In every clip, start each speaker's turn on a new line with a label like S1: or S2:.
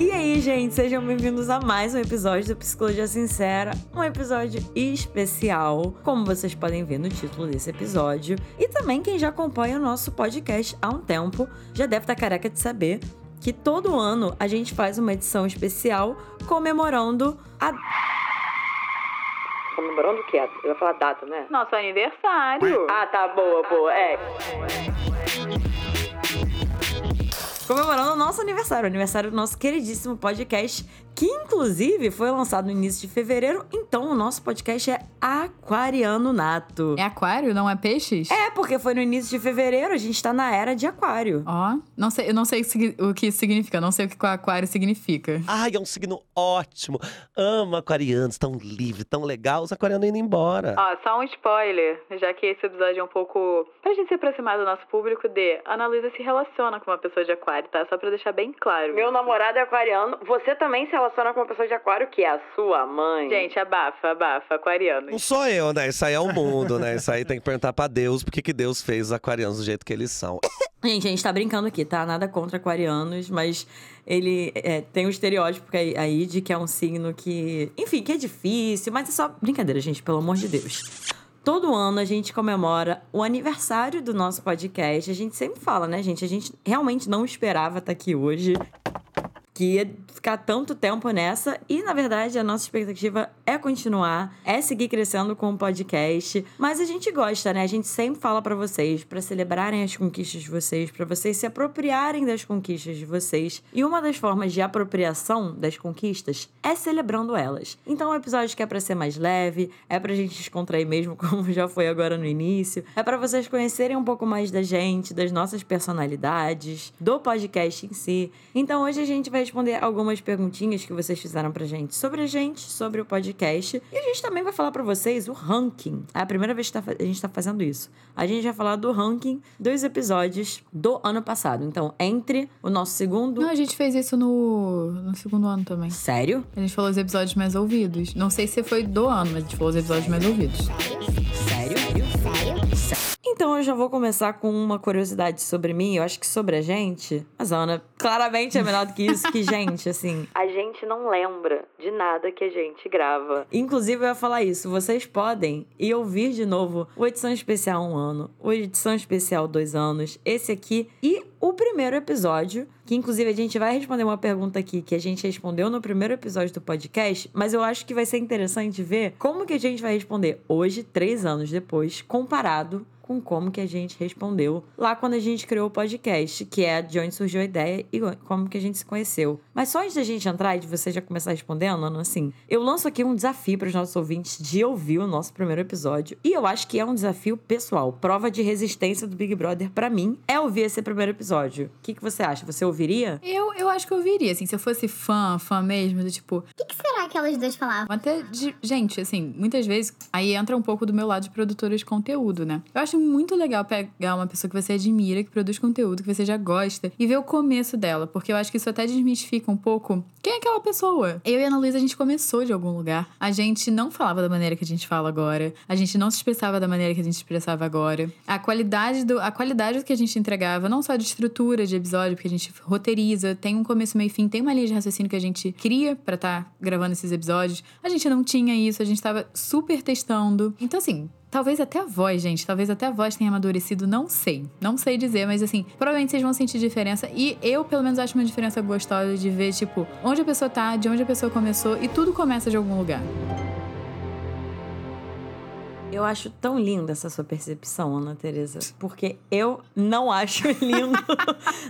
S1: E aí, gente, sejam bem-vindos a mais um episódio do Psicologia Sincera, um episódio especial, como vocês podem ver no título desse episódio. E também quem já acompanha o nosso podcast há um tempo já deve estar careca de saber que todo ano a gente faz uma edição especial comemorando a. Comemorando o quê? Eu ia falar data, né?
S2: Nosso aniversário!
S1: Ah, tá, boa, boa. É. Comemorando o nosso aniversário, o aniversário do nosso queridíssimo podcast, que inclusive foi lançado no início de fevereiro, então o nosso podcast é Aquariano Nato.
S2: É aquário, não é peixes?
S1: É, porque foi no início de fevereiro, a gente tá na era de aquário.
S2: Ó, não sei, eu não sei o que isso significa, não sei o que o aquário significa.
S3: Ai, é um signo ótimo. Amo aquarianos, tão livre, tão legal. Os aquarianos indo embora.
S4: Ó, só um spoiler, já que esse episódio é um pouco pra gente se aproximar do nosso público de Ana Luísa se relaciona com uma pessoa de aquário, tá? Só pra deixar bem claro.
S1: Meu namorado é aquariano, você também se relaciona com uma pessoa de aquário, que é a sua mãe.
S4: Gente, abafa, abafa, aquariano.
S3: Não sou eu, né? Isso aí é o mundo, né? Isso aí tem que perguntar pra Deus por que que Deus fez os aquarianos do jeito que eles são.
S1: Gente, a gente tá brincando aqui, tá? Nada contra aquarianos, mas ele é, tem um estereótipo aí, aí de que é um signo que, enfim, que é difícil, mas é só brincadeira, gente, pelo amor de Deus. Todo ano a gente comemora o aniversário do nosso podcast. A gente sempre fala, né, gente? A gente realmente não esperava estar aqui hoje. Que ia ficar tanto tempo nessa. E, na verdade, a nossa expectativa é continuar, é seguir crescendo com o podcast. Mas a gente gosta, né? A gente sempre fala pra vocês, pra celebrarem as conquistas de vocês, pra vocês se apropriarem das conquistas de vocês. E uma das formas de apropriação das conquistas é celebrando elas. Então, o episódio que é pra ser mais leve, é pra gente descontrair mesmo, como já foi agora no início. É pra vocês conhecerem um pouco mais da gente, das nossas personalidades, do podcast em si. Então, hoje a gente vai responder algumas perguntinhas que vocês fizeram pra gente sobre a gente, sobre o podcast. E a gente também vai falar pra vocês o ranking. É a primeira vez que tá a gente tá fazendo isso. A gente vai falar do ranking dos episódios do ano passado. Então, entre o nosso segundo.
S2: Não, a gente fez isso no, no segundo ano também.
S1: Sério?
S2: A gente falou os episódios mais ouvidos. Não sei se foi do ano, mas a gente falou os episódios mais ouvidos.
S1: Então eu já vou começar com uma curiosidade sobre mim, eu acho que sobre a gente. Mas a Ana claramente é menor do que isso, que gente, assim. A gente não lembra de nada que a gente grava. Inclusive eu ia falar isso, vocês podem ir ouvir de novo o edição especial um ano, o edição especial dois anos, esse aqui e o primeiro episódio, que inclusive a gente vai responder uma pergunta aqui que a gente respondeu no primeiro episódio do podcast, mas eu acho que vai ser interessante ver como que a gente vai responder hoje, três anos depois, comparado com como que a gente respondeu lá quando a gente criou o podcast, que é de onde surgiu a ideia e como que a gente se conheceu. Mas só antes da gente entrar e de você já começar respondendo, Ana, assim, eu lanço aqui um desafio para os nossos ouvintes de ouvir o nosso primeiro episódio. E eu acho que é um desafio pessoal. Prova de resistência do Big Brother para mim é ouvir esse primeiro episódio. O que, que você acha? Você ouviria?
S2: Eu, eu acho que eu viria, assim, se eu fosse fã, fã mesmo, do tipo,
S5: O que será que elas duas falavam?
S2: Até de. Gente, assim, muitas vezes aí entra um pouco do meu lado de produtora de conteúdo, né? Eu acho muito legal pegar uma pessoa que você admira, que produz conteúdo, que você já gosta, e ver o começo dela, porque eu acho que isso até desmistifica um pouco quem é aquela pessoa. Eu e a Ana Luísa, a gente começou de algum lugar. A gente não falava da maneira que a gente fala agora, a gente não se expressava da maneira que a gente se expressava agora. A qualidade do, a qualidade do que a gente entregava, não só de estrutura de episódio, porque a gente roteiriza, tem um começo, meio e fim, tem uma linha de raciocínio que a gente cria pra estar gravando esses episódios. A gente não tinha isso, a gente tava super testando. Então, assim, Talvez até a voz, gente. Talvez até a voz tenha amadurecido, não sei. Não sei dizer, mas assim, provavelmente vocês vão sentir diferença. E eu, pelo menos, acho uma diferença gostosa de ver, tipo, onde a pessoa tá, de onde a pessoa começou, e tudo começa de algum lugar.
S1: Eu acho tão linda essa sua percepção, Ana Teresa. Porque eu não acho lindo.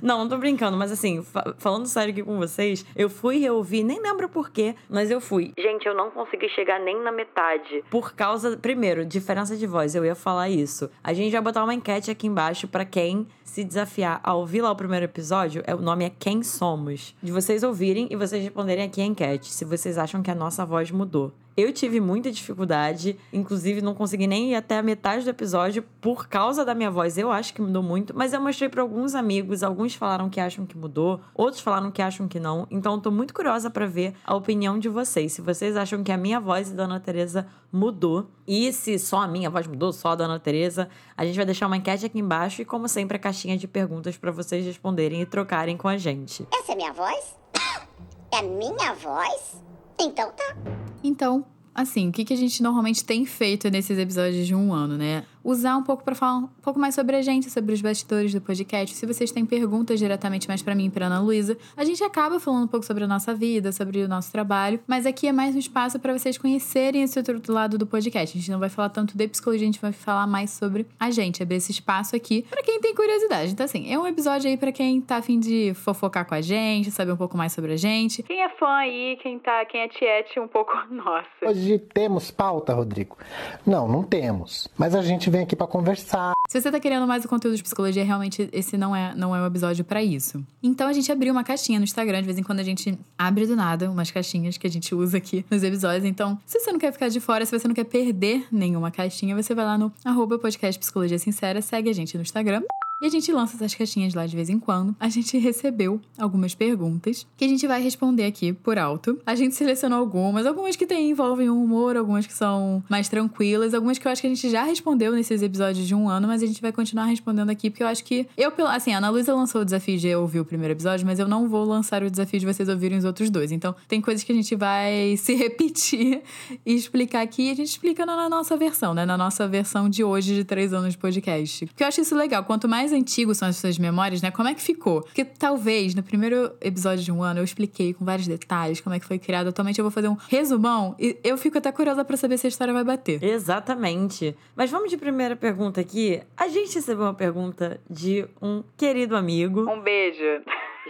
S1: não, não tô brincando, mas assim, fa- falando sério aqui com vocês, eu fui reouvir, nem lembro porquê, mas eu fui. Gente, eu não consegui chegar nem na metade. Por causa, primeiro, diferença de voz, eu ia falar isso. A gente vai botar uma enquete aqui embaixo pra quem se desafiar a ouvir lá o primeiro episódio. É, o nome é Quem Somos. De vocês ouvirem e vocês responderem aqui a enquete se vocês acham que a nossa voz mudou. Eu tive muita dificuldade, inclusive não consegui nem ir até a metade do episódio por causa da minha voz. Eu acho que mudou muito, mas eu mostrei para alguns amigos, alguns falaram que acham que mudou, outros falaram que acham que não. Então eu tô muito curiosa para ver a opinião de vocês. Se vocês acham que a minha voz e da Ana Teresa mudou e se só a minha voz mudou, só a da Ana Teresa, a gente vai deixar uma enquete aqui embaixo e como sempre a caixinha de perguntas para vocês responderem e trocarem com a gente.
S5: Essa é minha voz? É a minha voz? Então tá.
S2: Então, assim, o que, que a gente normalmente tem feito nesses episódios de um ano, né? Usar um pouco para falar um pouco mais sobre a gente, sobre os bastidores do podcast. Se vocês têm perguntas diretamente mais para mim e para Ana Luísa, a gente acaba falando um pouco sobre a nossa vida, sobre o nosso trabalho, mas aqui é mais um espaço para vocês conhecerem esse outro lado do podcast. A gente não vai falar tanto de psicologia, a gente vai falar mais sobre a gente, abrir esse espaço aqui para quem tem curiosidade. Então assim, é um episódio aí para quem tá afim de fofocar com a gente, saber um pouco mais sobre a gente.
S4: Quem é fã aí, quem tá, quem é tiete um pouco nossa.
S6: Hoje temos pauta, Rodrigo? Não, não temos. Mas a gente vem aqui para conversar.
S2: Se você tá querendo mais o conteúdo de psicologia, realmente esse não é, não é o episódio para isso. Então a gente abriu uma caixinha no Instagram, de vez em quando a gente abre do nada umas caixinhas que a gente usa aqui nos episódios. Então, se você não quer ficar de fora, se você não quer perder nenhuma caixinha, você vai lá no arroba podcast Psicologia Sincera, segue a gente no Instagram. A gente lança essas caixinhas lá de vez em quando. A gente recebeu algumas perguntas que a gente vai responder aqui por alto. A gente selecionou algumas, algumas que tem, envolvem o humor, algumas que são mais tranquilas, algumas que eu acho que a gente já respondeu nesses episódios de um ano, mas a gente vai continuar respondendo aqui, porque eu acho que eu, assim, a Ana Luísa lançou o desafio de ouvir o primeiro episódio, mas eu não vou lançar o desafio de vocês ouvirem os outros dois. Então, tem coisas que a gente vai se repetir e explicar aqui, e a gente explica na nossa versão, né? Na nossa versão de hoje, de três anos de podcast. Porque eu acho isso legal. Quanto mais antigos são as suas memórias, né? Como é que ficou? Porque talvez no primeiro episódio de um ano eu expliquei com vários detalhes como é que foi criado. Atualmente eu vou fazer um resumão e eu fico até curiosa para saber se a história vai bater.
S1: Exatamente. Mas vamos de primeira pergunta aqui. A gente recebeu uma pergunta de um querido amigo.
S4: Um beijo.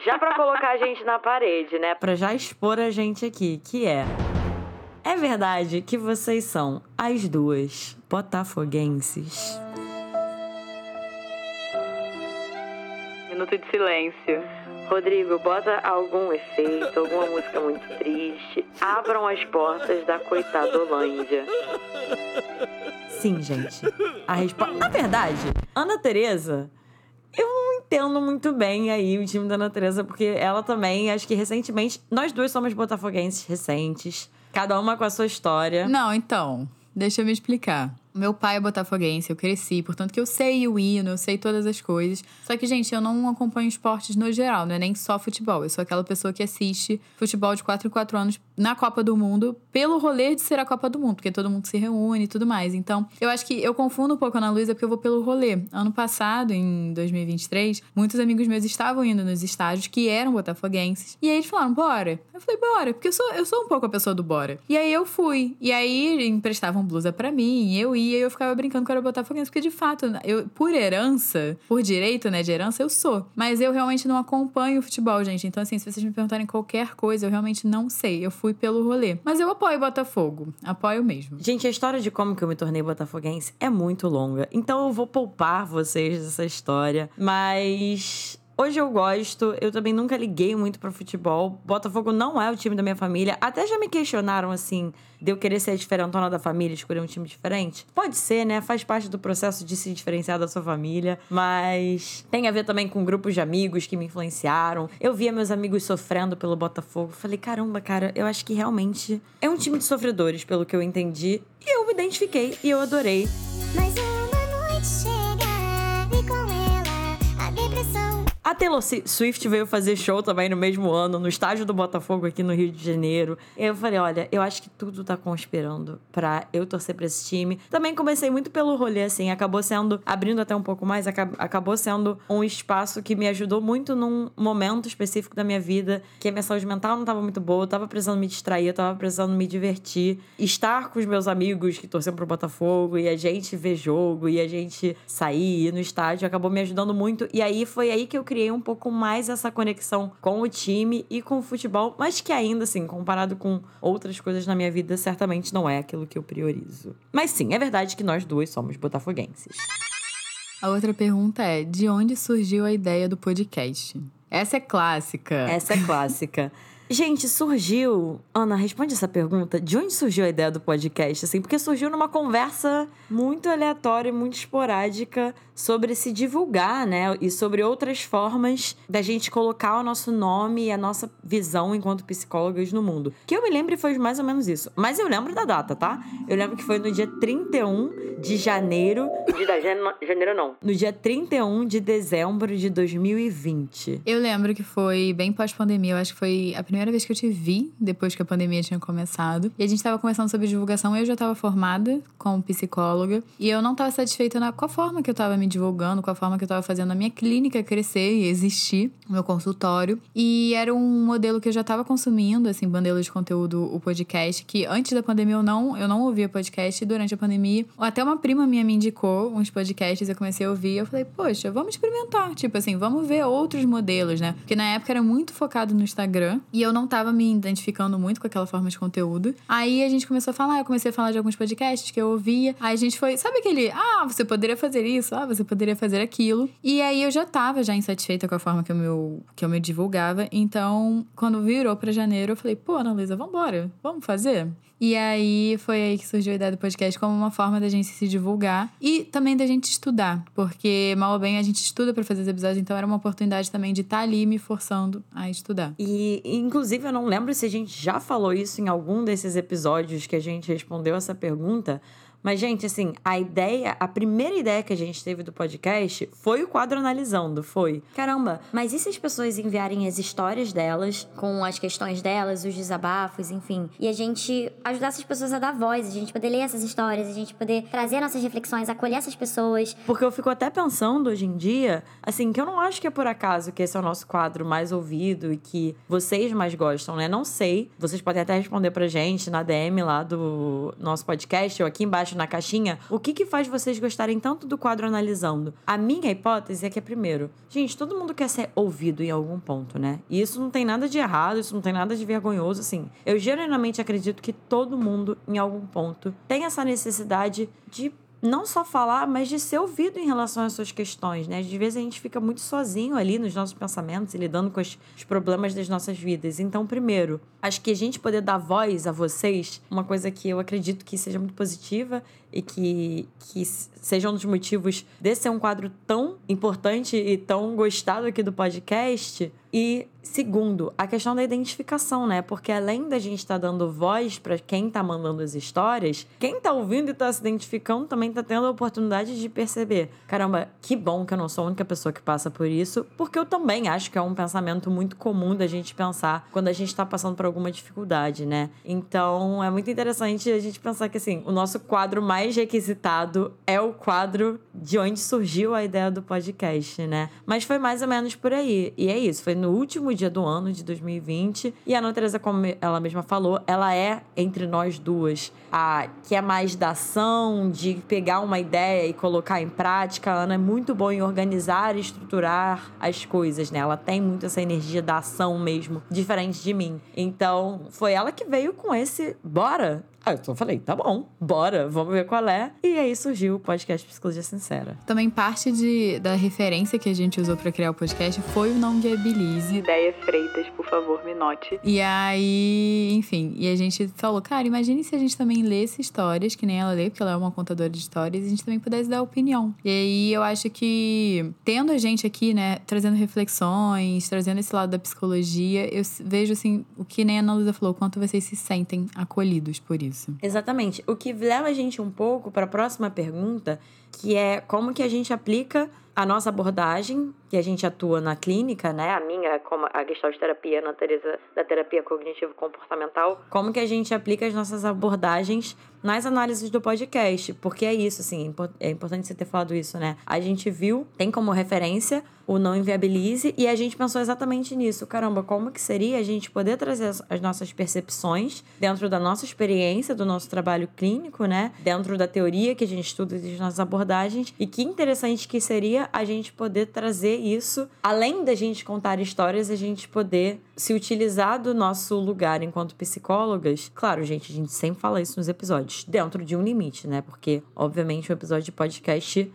S1: Já para colocar a gente na parede, né? Para já expor a gente aqui, que é É verdade que vocês são as duas botafoguenses?
S4: Minuto de silêncio.
S1: Rodrigo, bota algum efeito, alguma música muito triste. Abram as portas da coitadolândia. Sim, gente. A resposta. Na verdade, Ana Tereza, eu não entendo muito bem aí o time da Ana Tereza, porque ela também, acho que recentemente, nós duas somos botafoguenses recentes, cada uma com a sua história.
S2: Não, então, deixa eu me explicar. Meu pai é botafoguense, eu cresci, portanto que eu sei o hino, eu sei todas as coisas. Só que, gente, eu não acompanho esportes no geral, não é nem só futebol. Eu sou aquela pessoa que assiste futebol de 4 em 4 anos na Copa do Mundo pelo rolê de ser a Copa do Mundo, porque todo mundo se reúne e tudo mais. Então, eu acho que eu confundo um pouco a Ana Luísa porque eu vou pelo rolê. Ano passado, em 2023, muitos amigos meus estavam indo nos estádios que eram botafoguenses. E aí eles falaram, bora. Eu falei, bora, porque eu sou, eu sou um pouco a pessoa do bora. E aí eu fui. E aí emprestavam blusa para mim, eu ia e eu ficava brincando que eu era botafoguense, porque de fato, eu, por herança, por direito, né, de herança, eu sou. Mas eu realmente não acompanho o futebol, gente. Então, assim, se vocês me perguntarem qualquer coisa, eu realmente não sei. Eu fui pelo rolê. Mas eu apoio Botafogo. Apoio mesmo.
S1: Gente, a história de como que eu me tornei botafoguense é muito longa. Então eu vou poupar vocês dessa história. Mas Hoje eu gosto, eu também nunca liguei muito para futebol. Botafogo não é o time da minha família. Até já me questionaram assim, de eu querer ser diferentona da família, escolher um time diferente. Pode ser, né? Faz parte do processo de se diferenciar da sua família, mas tem a ver também com grupos de amigos que me influenciaram. Eu via meus amigos sofrendo pelo Botafogo. Falei, caramba, cara, eu acho que realmente é um time de sofredores, pelo que eu entendi. E eu me identifiquei e eu adorei.
S5: Mas uma A
S1: Taylor Swift veio fazer show também no mesmo ano, no estádio do Botafogo aqui no Rio de Janeiro. Eu falei, olha, eu acho que tudo tá conspirando pra eu torcer pra esse time. Também comecei muito pelo rolê, assim, acabou sendo, abrindo até um pouco mais, acabou sendo um espaço que me ajudou muito num momento específico da minha vida, que a minha saúde mental não tava muito boa, eu tava precisando me distrair, eu tava precisando me divertir. Estar com os meus amigos que torciam pro Botafogo e a gente ver jogo e a gente sair, ir no estádio, acabou me ajudando muito. E aí foi aí que eu criei um pouco mais essa conexão com o time e com o futebol, mas que ainda assim, comparado com outras coisas na minha vida, certamente não é aquilo que eu priorizo. Mas sim, é verdade que nós duas somos botafoguenses.
S2: A outra pergunta é: de onde surgiu a ideia do podcast? Essa é clássica.
S1: Essa é clássica. Gente, surgiu. Ana, responde essa pergunta. De onde surgiu a ideia do podcast? Assim, porque surgiu numa conversa muito aleatória, muito esporádica sobre se divulgar, né? E sobre outras formas da gente colocar o nosso nome e a nossa visão enquanto psicólogas no mundo. Que eu me lembro foi mais ou menos isso. Mas eu lembro da data, tá? Eu lembro que foi no dia 31 de janeiro. De janeiro não. No dia 31 de dezembro de 2020.
S2: Eu lembro que foi bem pós-pandemia. Eu acho que foi a primeira vez que eu te vi, depois que a pandemia tinha começado. E a gente tava conversando sobre divulgação. Eu já tava formada como psicóloga. E eu não tava satisfeita na, com a forma que eu tava me divulgando, com a forma que eu tava fazendo a minha clínica crescer e existir, o meu consultório. E era um modelo que eu já tava consumindo, assim, modelo de conteúdo, o podcast, que antes da pandemia eu não, eu não ouvia podcast. Durante a pandemia, até uma prima minha me indicou uns podcasts, eu comecei a ouvir. Eu falei, poxa, vamos experimentar. Tipo assim, vamos ver outros modelos, né? Porque na época era muito focado no Instagram. E eu não tava me identificando muito com aquela forma de conteúdo. Aí a gente começou a falar, eu comecei a falar de alguns podcasts que eu ouvia. Aí a gente foi, sabe aquele, ah, você poderia fazer isso, ah, você poderia fazer aquilo. E aí eu já tava já insatisfeita com a forma que eu me, que eu me divulgava. Então, quando virou para janeiro, eu falei, pô, Analisa, vambora, vamos fazer? E aí foi aí que surgiu a ideia do podcast como uma forma da gente se divulgar e também da gente estudar, porque mal ou bem a gente estuda para fazer os episódios, então era uma oportunidade também de estar tá ali me forçando a estudar.
S1: E inclusive eu não lembro se a gente já falou isso em algum desses episódios que a gente respondeu essa pergunta, mas, gente, assim, a ideia, a primeira ideia que a gente teve do podcast foi o quadro analisando, foi.
S7: Caramba, mas e se as pessoas enviarem as histórias delas, com as questões delas, os desabafos, enfim, e a gente ajudar essas pessoas a dar voz, a gente poder ler essas histórias, a gente poder trazer nossas reflexões, acolher essas pessoas.
S1: Porque eu fico até pensando hoje em dia, assim, que eu não acho que é por acaso que esse é o nosso quadro mais ouvido e que vocês mais gostam, né? Não sei. Vocês podem até responder pra gente na DM lá do nosso podcast ou aqui embaixo na caixinha, o que, que faz vocês gostarem tanto do quadro analisando? A minha hipótese é que é primeiro, gente, todo mundo quer ser ouvido em algum ponto, né? E isso não tem nada de errado, isso não tem nada de vergonhoso, assim. Eu genuinamente acredito que todo mundo, em algum ponto, tem essa necessidade de não só falar, mas de ser ouvido em relação às suas questões, né? Às vezes a gente fica muito sozinho ali nos nossos pensamentos e lidando com os, os problemas das nossas vidas. Então, primeiro, acho que a gente poder dar voz a vocês, uma coisa que eu acredito que seja muito positiva e que, que seja um dos motivos desse ser um quadro tão importante e tão gostado aqui do podcast. E segundo, a questão da identificação, né? Porque além da gente estar tá dando voz para quem tá mandando as histórias, quem tá ouvindo e tá se identificando também tá tendo a oportunidade de perceber: caramba, que bom que eu não sou a única pessoa que passa por isso, porque eu também acho que é um pensamento muito comum da gente pensar quando a gente tá passando por alguma dificuldade, né? Então é muito interessante a gente pensar que assim, o nosso quadro mais requisitado é o quadro de onde surgiu a ideia do podcast, né? Mas foi mais ou menos por aí. E é isso, foi no último dia do ano de 2020. E a Ana Teresa, como ela mesma falou, ela é entre nós duas a que é mais da ação, de pegar uma ideia e colocar em prática. A Ana é muito boa em organizar e estruturar as coisas, né? Ela tem muito essa energia da ação mesmo, diferente de mim. Então, foi ela que veio com esse bora Aí eu falei, tá bom, bora, vamos ver qual é. E aí surgiu o podcast Psicologia Sincera.
S2: Também parte de, da referência que a gente usou para criar o podcast foi o Não Viabilize.
S4: Ideias Freitas, por favor, me note.
S2: E aí, enfim, e a gente falou, cara, imagine se a gente também lesse histórias, que nem ela lê, porque ela é uma contadora de histórias, e a gente também pudesse dar opinião. E aí eu acho que, tendo a gente aqui, né, trazendo reflexões, trazendo esse lado da psicologia, eu vejo, assim, o que nem a Ana Luísa falou, quanto vocês se sentem acolhidos por isso isso.
S1: Exatamente. O que leva a gente um pouco para a próxima pergunta, que é como que a gente aplica a nossa abordagem, que a gente atua na clínica, né? A minha, como a Gestalt Terapia, na Teresa, da terapia cognitivo-comportamental. Como que a gente aplica as nossas abordagens nas análises do podcast? Porque é isso, assim, é importante você ter falado isso, né? A gente viu, tem como referência o Não Inviabilize e a gente pensou exatamente nisso. Caramba, como que seria a gente poder trazer as nossas percepções dentro da nossa experiência, do nosso trabalho clínico, né? Dentro da teoria que a gente estuda das nossas abordagens e que interessante que seria a gente poder trazer isso, além da gente contar histórias, a gente poder se utilizar do nosso lugar enquanto psicólogas. Claro, gente, a gente sempre fala isso nos episódios, dentro de um limite, né? Porque, obviamente, o episódio de podcast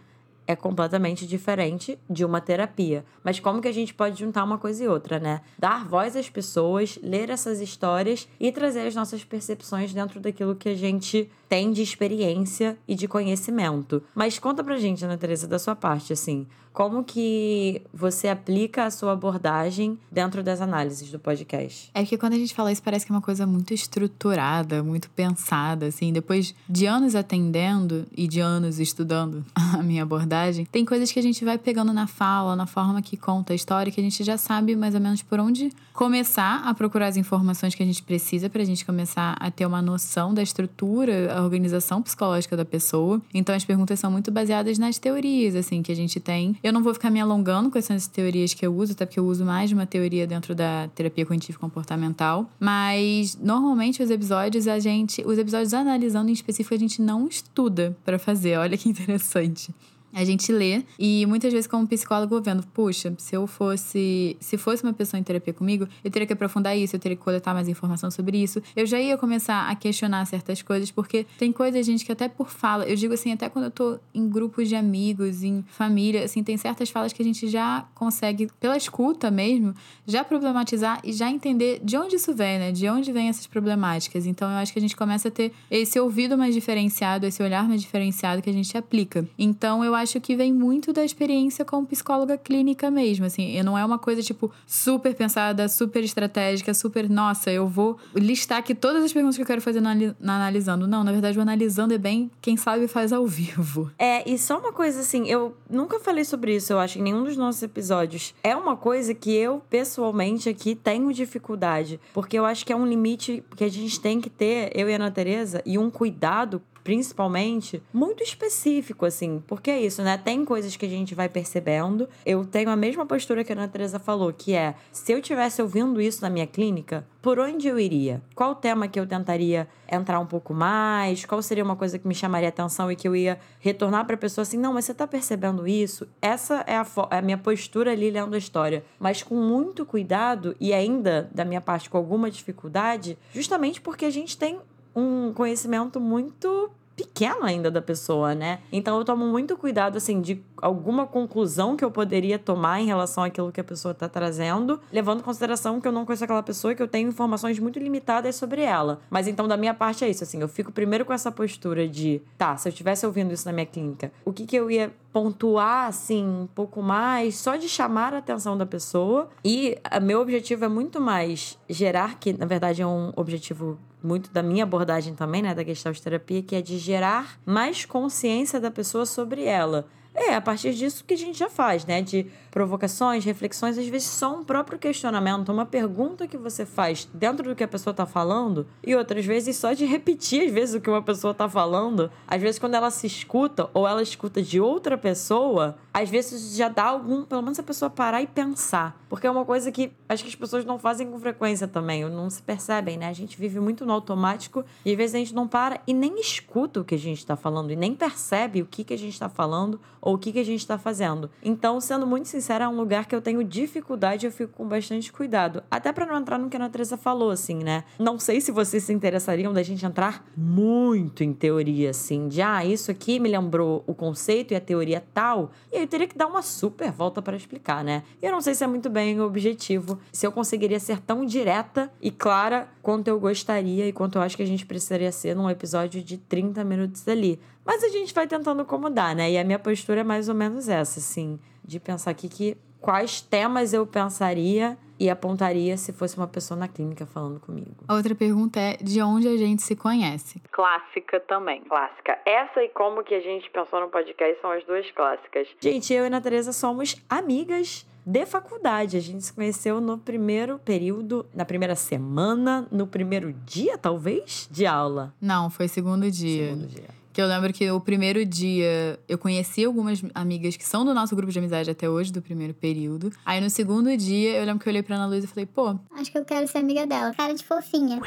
S1: é completamente diferente de uma terapia. Mas como que a gente pode juntar uma coisa e outra, né? Dar voz às pessoas, ler essas histórias e trazer as nossas percepções dentro daquilo que a gente tem de experiência e de conhecimento. Mas conta pra gente, Ana Teresa, da sua parte, assim, como que você aplica a sua abordagem dentro das análises do podcast?
S2: É que quando a gente fala isso, parece que é uma coisa muito estruturada, muito pensada, assim. Depois de anos atendendo e de anos estudando a minha abordagem, tem coisas que a gente vai pegando na fala, na forma que conta a história, que a gente já sabe mais ou menos por onde começar a procurar as informações que a gente precisa pra gente começar a ter uma noção da estrutura, a organização psicológica da pessoa. Então as perguntas são muito baseadas nas teorias, assim, que a gente tem. Eu não vou ficar me alongando com essas teorias que eu uso, até porque eu uso mais de uma teoria dentro da terapia cognitivo comportamental, mas normalmente os episódios a gente, os episódios analisando em específico a gente não estuda pra fazer. Olha que interessante. A gente lê e muitas vezes como psicólogo vendo, puxa, se eu fosse, se fosse uma pessoa em terapia comigo, eu teria que aprofundar isso, eu teria que coletar mais informação sobre isso. Eu já ia começar a questionar certas coisas, porque tem coisas, gente, que até por fala, eu digo assim, até quando eu tô em grupos de amigos, em família, assim, tem certas falas que a gente já consegue, pela escuta mesmo, já problematizar e já entender de onde isso vem, né? De onde vem essas problemáticas. Então eu acho que a gente começa a ter esse ouvido mais diferenciado, esse olhar mais diferenciado que a gente aplica. Então eu acho que vem muito da experiência como psicóloga clínica mesmo, assim, e não é uma coisa tipo super pensada, super estratégica, super, nossa, eu vou listar aqui todas as perguntas que eu quero fazer na, na analisando. Não, na verdade, o analisando é bem quem sabe faz ao vivo.
S1: É, e só uma coisa assim, eu nunca falei sobre isso, eu acho, em nenhum dos nossos episódios. É uma coisa que eu, pessoalmente, aqui tenho dificuldade. Porque eu acho que é um limite que a gente tem que ter, eu e a Ana Tereza, e um cuidado principalmente, muito específico, assim. Porque é isso, né? Tem coisas que a gente vai percebendo. Eu tenho a mesma postura que a Ana Teresa falou, que é: se eu tivesse ouvindo isso na minha clínica, por onde eu iria? Qual tema que eu tentaria entrar um pouco mais? Qual seria uma coisa que me chamaria atenção e que eu ia retornar para a pessoa assim: não, mas você tá percebendo isso? Essa é a, é a minha postura ali lendo a história. Mas com muito cuidado e ainda, da minha parte, com alguma dificuldade, justamente porque a gente tem um conhecimento muito pequeno ainda da pessoa, né? Então eu tomo muito cuidado, assim, de alguma conclusão que eu poderia tomar em relação àquilo que a pessoa tá trazendo, levando em consideração que eu não conheço aquela pessoa e que eu tenho informações muito limitadas sobre ela. Mas então, da minha parte, é isso, assim, eu fico primeiro com essa postura de, tá, se eu estivesse ouvindo isso na minha clínica, o que que eu ia pontuar, assim, um pouco mais, só de chamar a atenção da pessoa. E meu objetivo é muito mais gerar, que na verdade é um objetivo muito da minha abordagem também, né, da Gestalt terapia, que é de gerar mais consciência da pessoa sobre ela. É, a partir disso que a gente já faz, né? De provocações, reflexões, às vezes só um próprio questionamento, uma pergunta que você faz dentro do que a pessoa tá falando, e outras vezes só de repetir, às vezes, o que uma pessoa tá falando. Às vezes, quando ela se escuta ou ela escuta de outra pessoa, às vezes já dá algum, pelo menos a pessoa parar e pensar. Porque é uma coisa que acho que as pessoas não fazem com frequência também, ou não se percebem, né? A gente vive muito no automático e às vezes a gente não para e nem escuta o que a gente tá falando, e nem percebe o que, que a gente tá falando ou o que, que a gente tá fazendo. Então, sendo muito sincera, é um lugar que eu tenho dificuldade, eu fico com bastante cuidado. Até para não entrar no que a Ana Teresa falou, assim, né? Não sei se vocês se interessariam da gente entrar muito em teoria, assim, de ah, isso aqui me lembrou o conceito e a teoria tal. E aí eu teria que dar uma super volta para explicar, né? E eu não sei se é muito bem o objetivo, se eu conseguiria ser tão direta e clara quanto eu gostaria e quanto eu acho que a gente precisaria ser num episódio de 30 minutos ali. Mas a gente vai tentando acomodar, né? E a minha postura é mais ou menos essa, assim, de pensar aqui que quais temas eu pensaria e apontaria se fosse uma pessoa na clínica falando comigo.
S2: A outra pergunta é de onde a gente se conhece.
S4: Clássica também.
S1: Clássica. Essa e como que a gente pensou no podcast são as duas clássicas. Gente, eu e a Ana Teresa somos amigas de faculdade. A gente se conheceu no primeiro período, na primeira semana, no primeiro dia, talvez, de aula.
S2: Não, foi segundo dia.
S1: Segundo dia.
S2: Que eu lembro que o primeiro dia eu conheci algumas amigas que são do nosso grupo de amizade até hoje, do primeiro período. Aí no segundo dia eu lembro que eu olhei pra Ana Luísa e falei, pô.
S5: Acho que eu quero ser amiga dela. Cara de fofinha.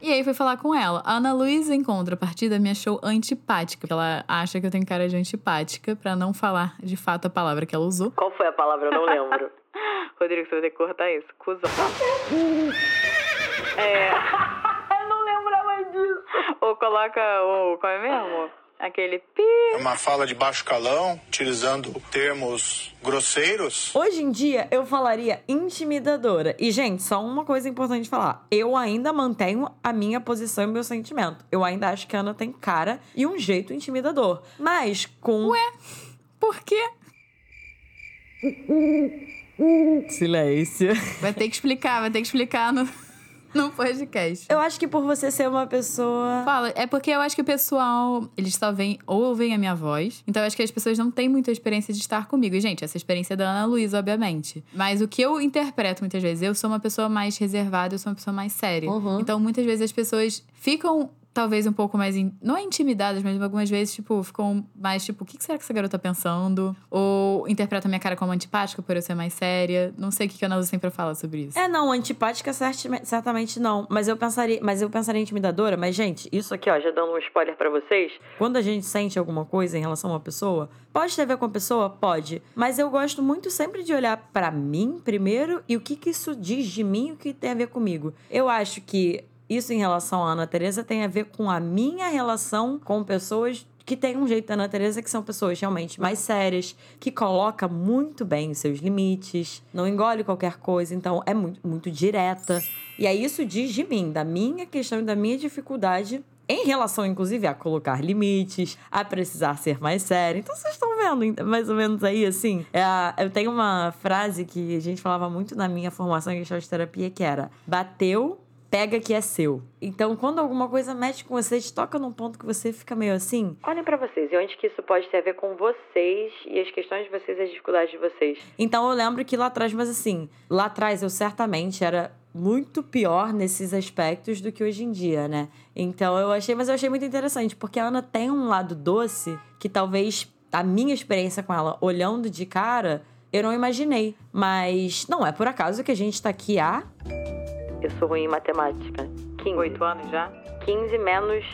S2: E aí fui falar com ela. A Ana Luísa, em contrapartida, me achou antipática. Ela acha que eu tenho cara de antipática, pra não falar de fato a palavra que ela usou.
S1: Qual foi a palavra? Eu não lembro.
S4: Rodrigo, você vai ter que cortar isso. Cusão. é.
S1: eu não lembrava disso.
S4: Ou coloca o. Qual é mesmo? Aquele pi.
S8: É uma fala de baixo calão, utilizando termos grosseiros.
S1: Hoje em dia, eu falaria intimidadora. E, gente, só uma coisa importante de falar. Eu ainda mantenho a minha posição e meu sentimento. Eu ainda acho que a Ana tem cara e um jeito intimidador. Mas com.
S2: Ué, por quê?
S1: Silêncio.
S2: Vai ter que explicar, vai ter que explicar no, no podcast.
S1: Eu acho que por você ser uma pessoa.
S2: Fala, é porque eu acho que o pessoal, eles só veem, ou ouvem a minha voz, então eu acho que as pessoas não têm muita experiência de estar comigo. E, gente, essa experiência é da Ana Luísa, obviamente. Mas o que eu interpreto muitas vezes, eu sou uma pessoa mais reservada, eu sou uma pessoa mais séria.
S1: Uhum.
S2: Então, muitas vezes as pessoas ficam. Talvez um pouco mais. in- Não é intimidadas, mas algumas vezes, tipo, ficam mais tipo, o que será que essa garota tá pensando? Ou interpretam a minha cara como antipática por eu ser mais séria. Não sei o que a Ana Luísa sempre fala sobre isso.
S1: É, não, antipática certamente não. Mas eu pensaria, mas eu pensaria intimidadora. Mas, gente, isso aqui, ó, já dando um spoiler pra vocês. Quando a gente sente alguma coisa em relação a uma pessoa, pode ter a ver com a pessoa? Pode. Mas eu gosto muito sempre de olhar pra mim primeiro e o que que isso diz de mim e o que tem a ver comigo. Eu acho que isso em relação à Ana Teresa tem a ver com a minha relação com pessoas que tem um jeito da Ana Teresa que são pessoas realmente mais sérias, que coloca muito bem os seus limites, não engole qualquer coisa, então é muito, muito direta. E aí isso diz de mim, da minha questão e da minha dificuldade em relação, inclusive, a colocar limites, a precisar ser mais séria. Então, vocês estão vendo, mais ou menos aí, assim. É eu tenho uma frase que a gente falava muito na minha formação em de terapia, que era: bateu, pega que é seu. Então, quando alguma coisa mexe com você, te toca num ponto que você fica meio assim, olhem pra vocês e onde que isso pode ter a ver com vocês e as questões de vocês e as dificuldades de vocês. Então, eu lembro que lá atrás, mas assim, lá atrás eu certamente era muito pior nesses aspectos do que hoje em dia, né? Então, eu achei, mas eu achei muito interessante, porque a Ana tem um lado doce que talvez a minha experiência com ela, olhando de cara, eu não imaginei. Mas não é por acaso que a gente tá aqui há eu sou ruim em matemática. 15.
S4: Oito anos já?
S1: 15 menos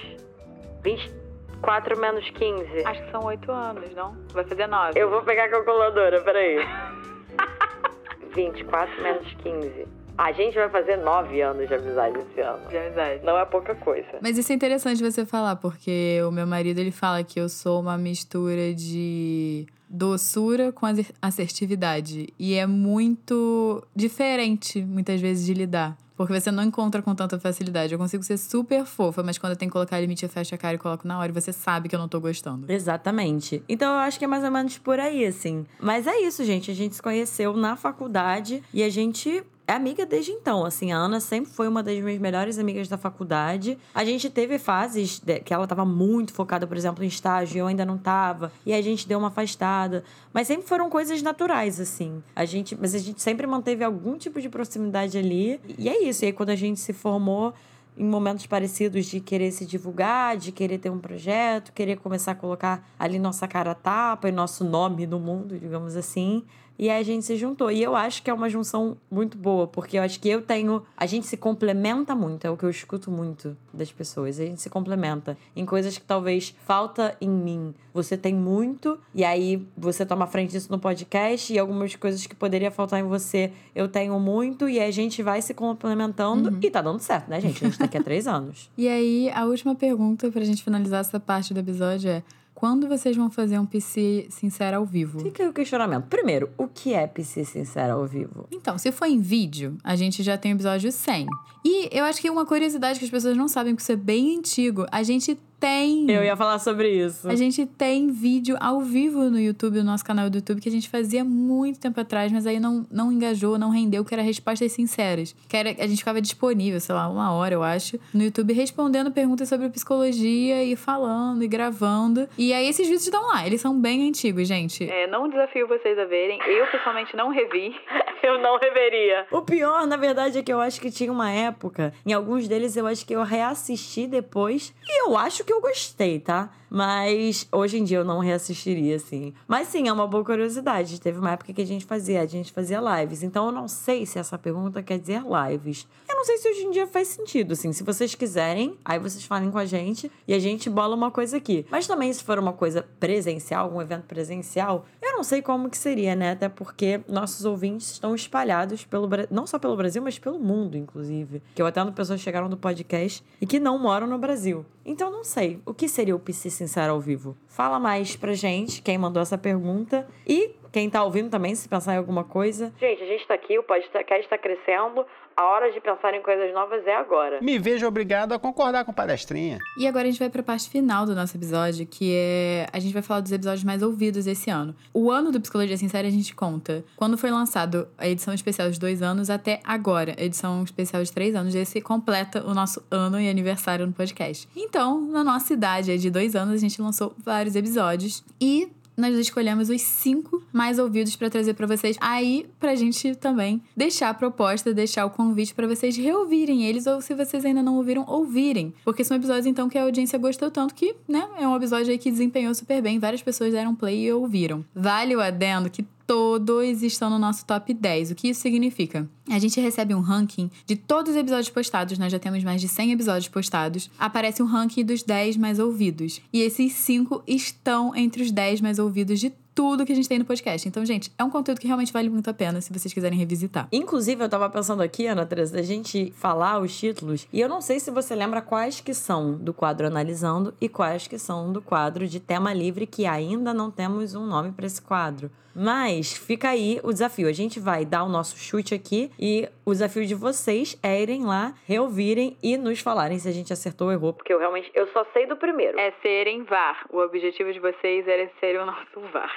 S1: 24 menos 15.
S4: Acho que são oito anos, não? Vai fazer nove.
S1: Eu vou pegar a calculadora, peraí. 24 menos 15. A gente vai fazer 9 anos de amizade esse ano.
S4: De amizade.
S1: Não é pouca coisa.
S2: Mas isso é interessante você falar, porque o meu marido ele fala que eu sou uma mistura de doçura com assertividade. E é muito diferente, muitas vezes, de lidar. Porque você não encontra com tanta facilidade. Eu consigo ser super fofa, mas quando eu tenho que colocar limite, eu fecho a cara e coloco na hora e você sabe que eu não tô gostando.
S1: Exatamente. Então eu acho que é mais ou menos por aí, assim. Mas é isso, gente. A gente se conheceu na faculdade e a gente é amiga desde então. Assim, a Ana sempre foi uma das minhas melhores amigas da faculdade. A gente teve fases que ela tava muito focada, por exemplo, em estágio, e eu ainda não tava. E a gente deu uma afastada. Mas sempre foram coisas naturais, assim. A gente, mas a gente sempre manteve algum tipo de proximidade ali. E é isso. E aí quando a gente se formou, em momentos parecidos de querer se divulgar, de querer ter um projeto, querer começar a colocar ali nossa cara tapa e nosso nome no mundo, digamos assim. E aí a gente se juntou. E eu acho que é uma junção muito boa, porque eu acho que eu tenho. A gente se complementa muito, é o que eu escuto muito das pessoas. A gente se complementa em coisas que talvez falta em mim. Você tem muito, e aí você toma frente disso no podcast, e algumas coisas que poderia faltar em você eu tenho muito, e aí a gente vai se complementando. E tá dando certo, né, gente? A gente tá aqui há três anos.
S2: E aí, a última pergunta pra gente finalizar essa parte do episódio é: quando vocês vão fazer um PC sincero ao vivo?
S1: Fica aí o questionamento. Primeiro, o que é PC sincero ao vivo?
S2: Então, se for em vídeo, a gente já tem o episódio 100. E eu acho que uma curiosidade que as pessoas não sabem, que isso é bem antigo, a gente tem.
S1: Eu ia falar sobre isso.
S2: A gente tem vídeo ao vivo no YouTube, no nosso canal do YouTube, que a gente fazia muito tempo atrás, mas aí não, não engajou, não rendeu, que era respostas sinceras. Que era, a gente ficava disponível, sei lá, uma hora, eu acho, no YouTube, respondendo perguntas sobre psicologia e falando e gravando. E aí esses vídeos estão lá, eles são bem antigos, gente.
S4: É, não desafio vocês a verem. Eu, pessoalmente, não revi.
S1: Eu não reveria. O pior, na verdade, é que eu acho que tinha uma época, em alguns deles eu acho que eu reassisti depois, e eu acho que eu gostei, tá? Mas hoje em dia eu não reassistiria, assim. Mas sim, é uma boa curiosidade. Teve uma época que a gente fazia, a gente fazia lives. Então eu não sei se essa pergunta quer dizer lives. Eu não sei se hoje em dia faz sentido, assim. Se vocês quiserem, aí vocês falem com a gente e a gente bola uma coisa aqui. Mas também, se for uma coisa presencial, algum evento presencial, eu não sei como que seria, né? Até porque nossos ouvintes estão espalhados pelo não só pelo Brasil, mas pelo mundo, inclusive. Que eu atendo pessoas que chegaram do podcast e que não moram no Brasil. Então não sei, o que seria o PC Sincero ao vivo? Fala mais pra gente, quem mandou essa pergunta. E quem tá ouvindo também, se pensar em alguma coisa. Gente, a gente tá aqui, o podcast está crescendo. A hora de pensar em coisas novas é agora.
S9: Me vejo obrigado a concordar com palestrinha.
S2: E agora a gente vai pra parte final do nosso episódio, que é. A gente vai falar dos episódios mais ouvidos esse ano. O ano do Psicologia Sincera a gente conta quando foi lançado a edição especial de dois anos até agora, a edição especial de três anos. Esse completa o nosso ano e aniversário no podcast. Então, na nossa idade de dois anos, a gente lançou vários episódios e nós escolhemos os cinco mais ouvidos pra trazer pra vocês. Aí, pra gente também deixar a proposta, deixar o convite pra vocês reouvirem eles, ou se vocês ainda não ouviram, ouvirem. Porque são episódios, então, que a audiência gostou tanto que, né, é um episódio aí que desempenhou super bem. Várias pessoas deram play e ouviram. Vale o adendo que todos estão no nosso top 10. O que isso significa? A gente recebe um ranking de todos os episódios postados, nós já temos mais de 100 episódios postados. Aparece um ranking dos 10 mais ouvidos. E esses 5 estão entre os 10 mais ouvidos de tudo que a gente tem no podcast. Então, gente, é um conteúdo que realmente vale muito a pena se vocês quiserem revisitar.
S1: Inclusive, eu tava pensando aqui, Ana Teresa, da gente falar os títulos. E eu não sei se você lembra quais que são do quadro Analisando e quais que são do quadro de tema livre, que ainda não temos um nome para esse quadro. Mas fica aí o desafio. A gente vai dar o nosso chute aqui e o desafio de vocês é irem lá, reouvirem e nos falarem se a gente acertou ou errou. Porque eu realmente eu só sei do primeiro.
S4: É serem VAR. O objetivo de vocês era ser o nosso VAR.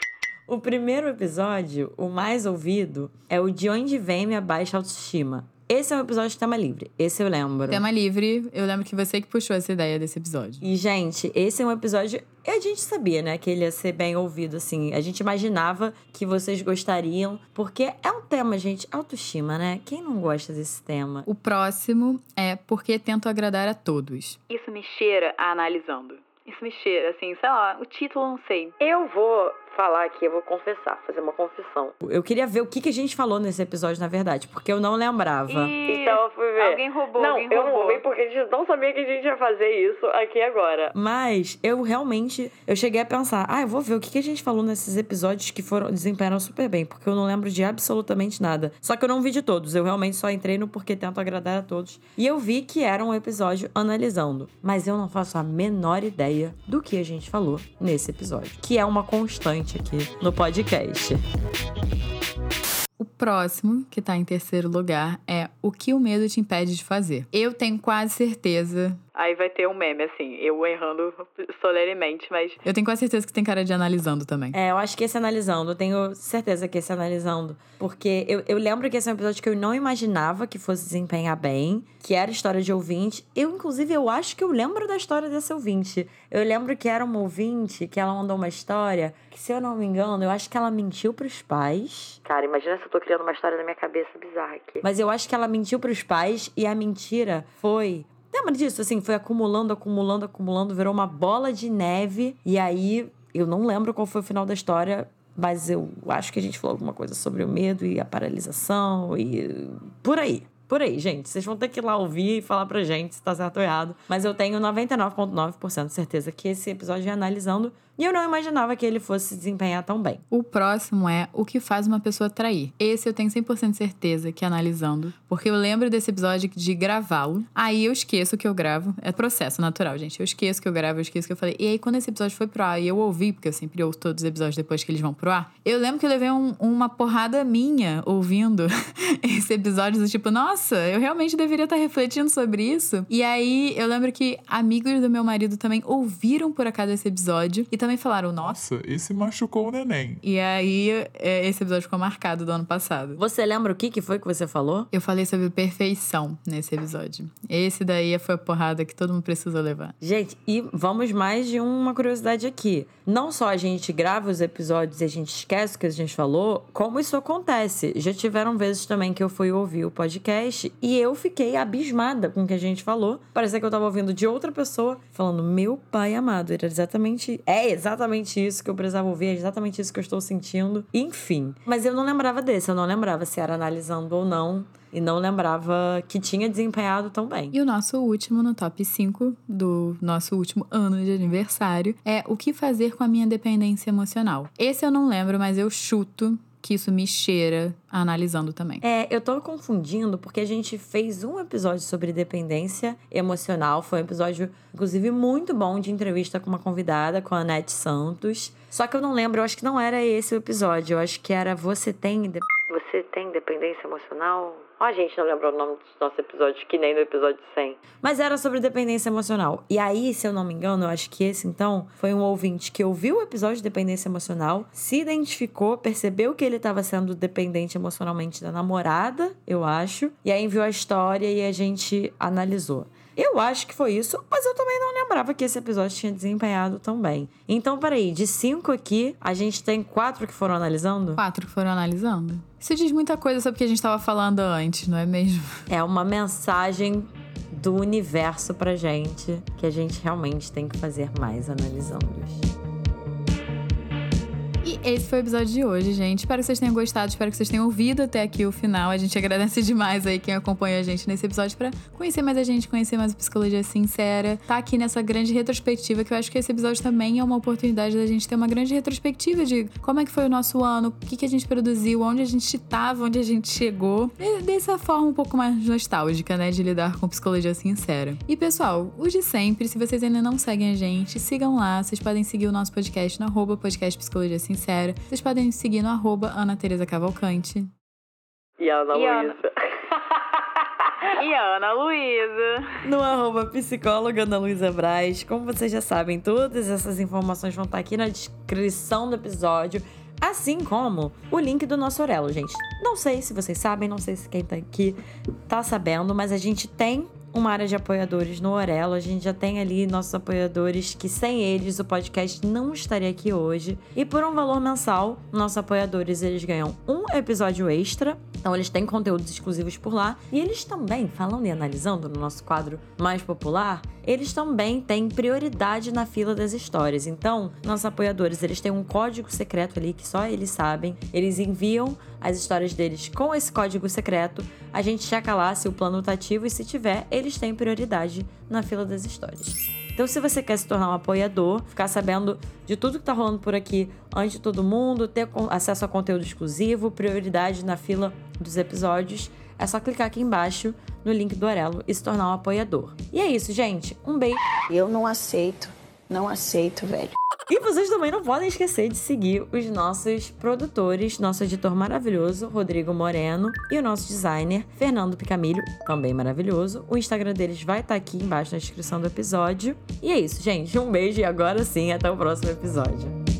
S1: O primeiro episódio, o mais ouvido, é o De Onde Vem Minha Baixa Autoestima. Esse é um episódio de tema livre. Esse eu lembro.
S2: Tema livre, eu lembro que você que puxou essa ideia desse episódio.
S1: E, gente, esse é um episódio. A gente sabia, né, que ele ia ser bem ouvido, assim. A gente imaginava que vocês gostariam, porque é um tema, gente, autoestima, né? Quem não gosta desse tema?
S2: O próximo é Porque Tento Agradar a Todos.
S4: Isso me cheira a analisando. Isso me cheira, assim, sei lá, o título eu não sei.
S1: Eu vou falar aqui, eu vou confessar, fazer uma confissão. Eu queria ver o que, que a gente falou nesse episódio, na verdade, porque eu não lembrava.
S4: Ih,
S1: então eu fui ver.
S4: Alguém roubou,
S1: não,
S4: alguém
S1: eu
S4: roubou.
S1: não ouvi porque a gente não sabia que a gente ia fazer isso aqui agora. Mas eu realmente, eu cheguei a pensar, ah, eu vou ver o que, que a gente falou nesses episódios que foram desempenharam super bem, porque eu não lembro de absolutamente nada. Só que eu não vi de todos, eu realmente só entrei no porque tento agradar a todos. E eu vi que era um episódio analisando, mas eu não faço a menor ideia do que a gente falou nesse episódio, que é uma constante aqui no podcast.
S2: O próximo, que tá em terceiro lugar, é O que o medo te impede de fazer. Eu tenho quase certeza.
S4: Aí vai ter um meme, assim, eu errando solenemente, mas
S2: Eu tenho quase certeza que tem cara de analisando também.
S1: É, eu acho que esse analisando, eu tenho certeza que esse analisando. Porque eu, eu lembro que esse é um episódio que eu não imaginava que fosse desempenhar bem, que era história de ouvinte. Eu, inclusive, eu acho que eu lembro da história desse ouvinte. Eu lembro que era uma ouvinte, que ela mandou uma história, que se eu não me engano, eu acho que ela mentiu pros pais. Cara, imagina se eu tô criando uma história na minha cabeça bizarra aqui. Mas eu acho que ela mentiu pros pais e a mentira foi. Lembra disso? Assim, foi acumulando, acumulando, acumulando, virou uma bola de neve. E aí, eu não lembro qual foi o final da história, mas eu acho que a gente falou alguma coisa sobre o medo e a paralisação e. por aí. Por aí, gente. Vocês vão ter que ir lá ouvir e falar pra gente se tá certo ou errado. Mas eu tenho 99,9% de certeza que esse episódio é analisando. E eu não imaginava que ele fosse desempenhar tão bem.
S2: O próximo é O que faz uma pessoa trair. Esse eu tenho 100% de certeza que analisando, porque eu lembro desse episódio de gravá-lo. Aí eu esqueço que eu gravo. É processo natural, gente. Eu esqueço que eu gravo, eu esqueço que eu falei. E aí, quando esse episódio foi pro ar e eu ouvi, porque eu sempre ouço todos os episódios depois que eles vão pro ar, eu lembro que eu levei um- uma porrada minha ouvindo esse episódio do tipo, nossa, eu realmente deveria estar refletindo sobre isso. E aí eu lembro que amigos do meu marido também ouviram por acaso esse episódio e também falaram, nossa.
S10: Nossa, esse machucou o neném.
S2: E aí, é, esse episódio ficou marcado do ano passado.
S1: Você lembra o que, que foi que você falou?
S2: Eu falei sobre perfeição nesse episódio. Esse daí foi a porrada que todo mundo precisou levar.
S1: Gente, e vamos mais de uma curiosidade aqui. Não só a gente grava os episódios e a gente esquece o que a gente falou, como isso acontece. Já tiveram vezes também que eu fui ouvir o podcast podcast e eu fiquei abismada com o que a gente falou. Parecia que eu tava ouvindo de outra pessoa falando, meu pai amado, era exatamente. É exatamente isso que eu precisava ouvir, é exatamente isso que eu estou sentindo. Enfim. Mas eu não lembrava desse, eu não lembrava se era analisando ou não. E não lembrava que tinha desempenhado tão bem.
S2: E o nosso último no top 5 do nosso último ano de aniversário é o que fazer com a minha dependência emocional. Esse eu não lembro, mas eu chuto que isso me cheira analisando também.
S1: É, eu tô confundindo porque a gente fez um episódio sobre dependência emocional. Foi um episódio, inclusive, muito bom de entrevista com uma convidada, com a Anete Santos. Só que eu não lembro, eu acho que não era esse o episódio. Eu acho que era Você Tem. De... Você tem dependência emocional? Ó, a gente não lembrou o nome dos nossos episódios, que nem do episódio 100. Mas era sobre dependência emocional. E aí, se eu não me engano, eu acho que esse então foi um ouvinte que ouviu o episódio de dependência emocional, se identificou, percebeu que ele estava sendo dependente emocionalmente da namorada, eu acho, e aí enviou a história e a gente analisou. Eu acho que foi isso, mas eu também não lembrava que esse episódio tinha desempenhado tão bem. Então, peraí, de cinco aqui, a gente tem quatro que foram analisando?
S2: Quatro que foram analisando. Isso diz muita coisa sobre o que a gente estava falando antes, não é mesmo?
S1: É uma mensagem do universo pra gente que a gente realmente tem que fazer mais analisando-os.
S2: E esse foi o episódio de hoje, gente. Espero que vocês tenham gostado, espero que vocês tenham ouvido até aqui o final. A gente agradece demais aí quem acompanha a gente nesse episódio para conhecer mais a gente, conhecer mais a psicologia sincera. Tá aqui nessa grande retrospectiva, que eu acho que esse episódio também é uma oportunidade da gente ter uma grande retrospectiva de como é que foi o nosso ano, o que, que a gente produziu, onde a gente tava, onde a gente chegou. E dessa forma um pouco mais nostálgica, né, de lidar com psicologia sincera. E pessoal, os de sempre, se vocês ainda não seguem a gente, sigam lá. Vocês podem seguir o nosso podcast no arroba podcast psicologia sincera. Vocês podem me seguir no arroba Ana Teresa Cavalcante.
S1: E a Ana Luísa.
S4: E Ana Luísa.
S1: No arroba psicóloga Ana Luísa Braz. Como vocês já sabem, todas essas informações vão estar aqui na descrição do episódio. Assim como o link do nosso Orelo, gente. Não sei se vocês sabem, não sei se quem tá aqui tá sabendo, mas a gente tem uma área de apoiadores no Orelo. A gente já tem ali nossos apoiadores que sem eles o podcast não estaria aqui hoje. E por um valor mensal, nossos apoiadores eles ganham um episódio extra. Então eles têm conteúdos exclusivos por lá. E eles também, falando e analisando no nosso quadro mais popular, eles também têm prioridade na fila das histórias. Então, nossos apoiadores, eles têm um código secreto ali que só eles sabem. Eles enviam as histórias deles com esse código secreto. A gente checa lá se o plano tá ativo e se tiver, eles têm prioridade na fila das histórias. Então, se você quer se tornar um apoiador, ficar sabendo de tudo que tá rolando por aqui antes de todo mundo, ter acesso a conteúdo exclusivo, prioridade na fila dos episódios, é só clicar aqui embaixo no link do Orelo e se tornar um apoiador. E é isso, gente. Um beijo.
S10: Eu não aceito, não aceito, velho.
S1: E vocês também não podem esquecer de seguir os nossos produtores, nosso editor maravilhoso, Rodrigo Moreno, e o nosso designer, Fernando Picamilho, também maravilhoso. O Instagram deles vai estar aqui embaixo na descrição do episódio. E é isso, gente. Um beijo e agora sim, até o próximo episódio.